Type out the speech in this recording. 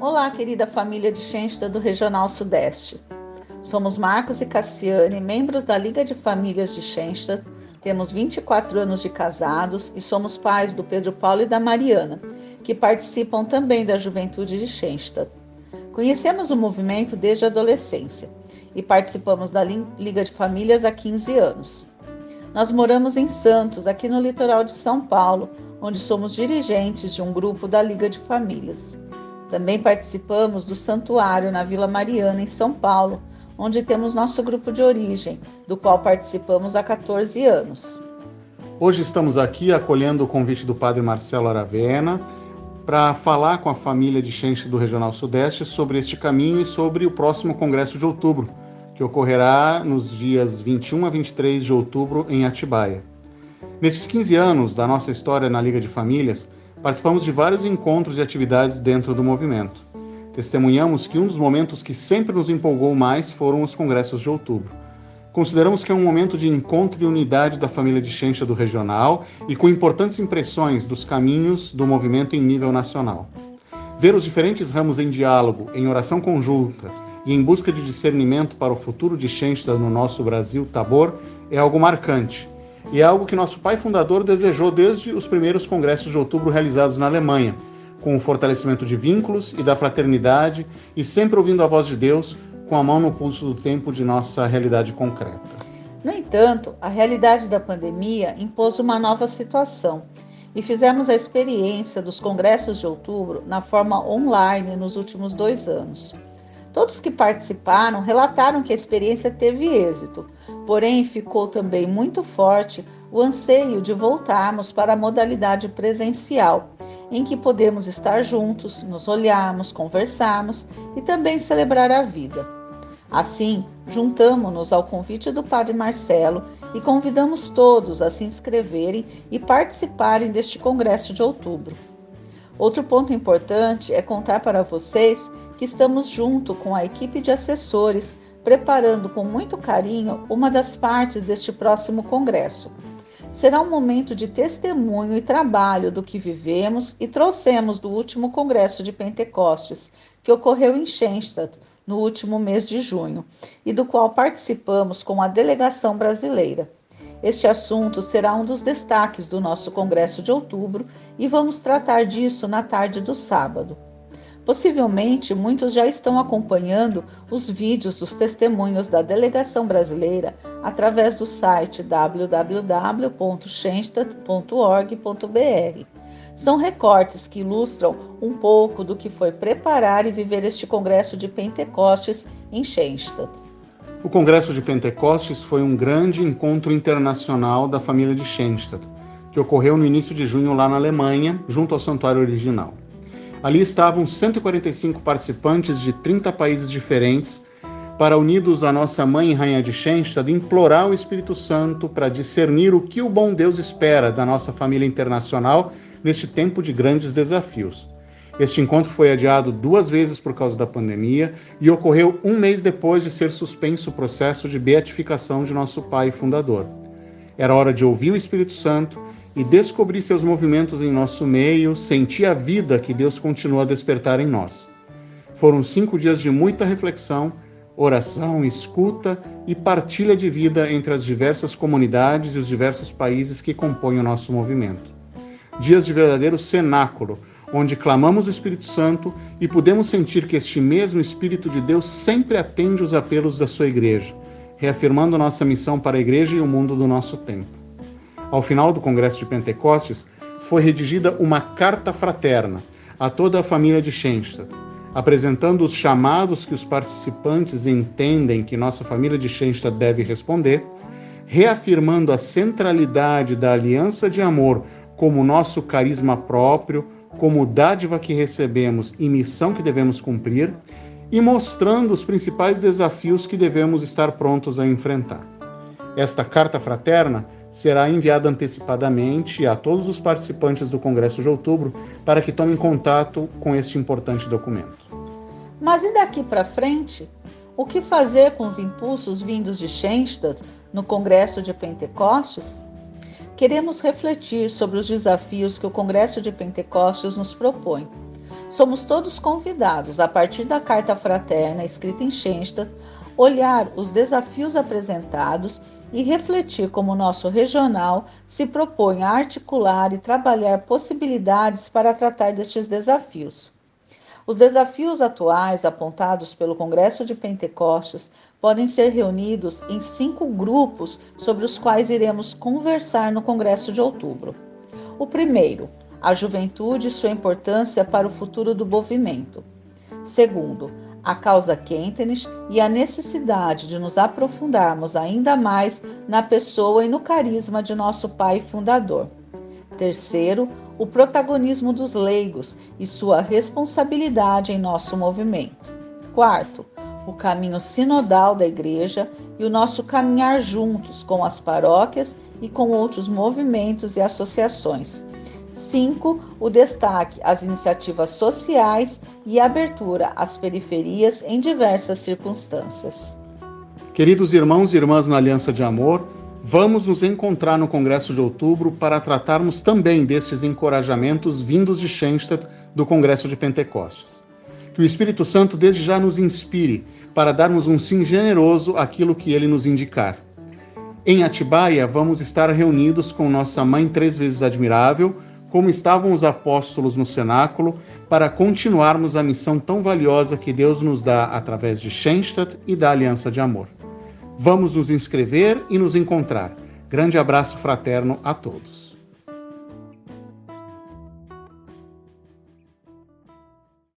Olá, querida família de Xensta do Regional Sudeste. Somos Marcos e Cassiane, membros da Liga de Famílias de Xensta. Temos 24 anos de casados e somos pais do Pedro Paulo e da Mariana, que participam também da Juventude de Xensta. Conhecemos o movimento desde a adolescência e participamos da Liga de Famílias há 15 anos. Nós moramos em Santos, aqui no litoral de São Paulo, onde somos dirigentes de um grupo da Liga de Famílias. Também participamos do Santuário na Vila Mariana, em São Paulo, onde temos nosso grupo de origem, do qual participamos há 14 anos. Hoje estamos aqui acolhendo o convite do Padre Marcelo Aravena para falar com a família de Xenche do Regional Sudeste sobre este caminho e sobre o próximo Congresso de Outubro, que ocorrerá nos dias 21 a 23 de outubro em Atibaia. Nesses 15 anos da nossa história na Liga de Famílias, participamos de vários encontros e atividades dentro do movimento. Testemunhamos que um dos momentos que sempre nos empolgou mais foram os congressos de outubro. Consideramos que é um momento de encontro e unidade da família de Xencha do regional e com importantes impressões dos caminhos do movimento em nível nacional. Ver os diferentes ramos em diálogo, em oração conjunta e em busca de discernimento para o futuro de Xencha no nosso Brasil Tabor é algo marcante e é algo que nosso pai fundador desejou desde os primeiros congressos de outubro realizados na Alemanha, com o fortalecimento de vínculos e da fraternidade e sempre ouvindo a voz de Deus com a mão no pulso do tempo de nossa realidade concreta. No entanto, a realidade da pandemia impôs uma nova situação e fizemos a experiência dos congressos de outubro na forma online nos últimos dois anos. Todos que participaram relataram que a experiência teve êxito, porém ficou também muito forte o anseio de voltarmos para a modalidade presencial, em que podemos estar juntos, nos olharmos, conversarmos e também celebrar a vida. Assim, juntamos-nos ao convite do Padre Marcelo e convidamos todos a se inscreverem e participarem deste congresso de outubro. Outro ponto importante é contar para vocês que estamos junto com a equipe de assessores preparando com muito carinho uma das partes deste próximo congresso. Será um momento de testemunho e trabalho do que vivemos e trouxemos do último congresso de Pentecostes, que ocorreu em Schenstadt no último mês de junho, e do qual participamos com a delegação brasileira. Este assunto será um dos destaques do nosso congresso de outubro e vamos tratar disso na tarde do sábado. Possivelmente muitos já estão acompanhando os vídeos dos testemunhos da delegação brasileira através do site www.schenstadt.org.br. São recortes que ilustram um pouco do que foi preparar e viver este congresso de Pentecostes em Schenstadt. O Congresso de Pentecostes foi um grande encontro internacional da família de Schenstadt, que ocorreu no início de junho lá na Alemanha, junto ao santuário original. Ali estavam 145 participantes de 30 países diferentes para, unidos à nossa mãe Rainha de Schenstad, implorar o Espírito Santo para discernir o que o bom Deus espera da nossa família internacional neste tempo de grandes desafios. Este encontro foi adiado duas vezes por causa da pandemia e ocorreu um mês depois de ser suspenso o processo de beatificação de nosso pai fundador. Era hora de ouvir o Espírito Santo e descobrir seus movimentos em nosso meio, sentir a vida que Deus continua a despertar em nós. Foram cinco dias de muita reflexão, oração, escuta e partilha de vida entre as diversas comunidades e os diversos países que compõem o nosso movimento. Dias de verdadeiro cenáculo, onde clamamos o Espírito Santo e pudemos sentir que este mesmo Espírito de Deus sempre atende os apelos da sua igreja, reafirmando nossa missão para a igreja e o mundo do nosso tempo. Ao final do Congresso de Pentecostes, foi redigida uma carta fraterna a toda a família de Schenstadt, apresentando os chamados que os participantes entendem que nossa família de Schenstadt deve responder, reafirmando a centralidade da aliança de amor como nosso carisma próprio, como dádiva que recebemos e missão que devemos cumprir, e mostrando os principais desafios que devemos estar prontos a enfrentar. Esta carta fraterna será enviada antecipadamente a todos os participantes do Congresso de Outubro para que tomem contato com este importante documento. Mas e daqui para frente? O que fazer com os impulsos vindos de Schenstadt no Congresso de Pentecostes? Queremos refletir sobre os desafios que o Congresso de Pentecostes nos propõe. Somos todos convidados, a partir da carta fraterna escrita em Schenstadt, olhar os desafios apresentados e refletir como o nosso regional se propõe a articular e trabalhar possibilidades para tratar destes desafios. Os desafios atuais apontados pelo Congresso de Pentecostes podem ser reunidos em cinco grupos sobre os quais iremos conversar no Congresso de outubro. O primeiro, a juventude e sua importância para o futuro do movimento. Segundo, a causa Kentenich e a necessidade de nos aprofundarmos ainda mais na pessoa e no carisma de nosso pai fundador. Terceiro, o protagonismo dos leigos e sua responsabilidade em nosso movimento. Quarto, o caminho sinodal da Igreja e o nosso caminhar juntos com as paróquias e com outros movimentos e associações. 5. O destaque às iniciativas sociais e abertura às periferias em diversas circunstâncias. Queridos irmãos e irmãs na Aliança de Amor, vamos nos encontrar no Congresso de Outubro para tratarmos também destes encorajamentos vindos de Schenstadt do Congresso de Pentecostes. Que o Espírito Santo desde já nos inspire para darmos um sim generoso àquilo que ele nos indicar. Em Atibaia, vamos estar reunidos com nossa Mãe Três Vezes Admirável, como estavam os apóstolos no cenáculo, para continuarmos a missão tão valiosa que Deus nos dá através de Schenstadt e da Aliança de Amor. Vamos nos inscrever e nos encontrar. Grande abraço fraterno a todos.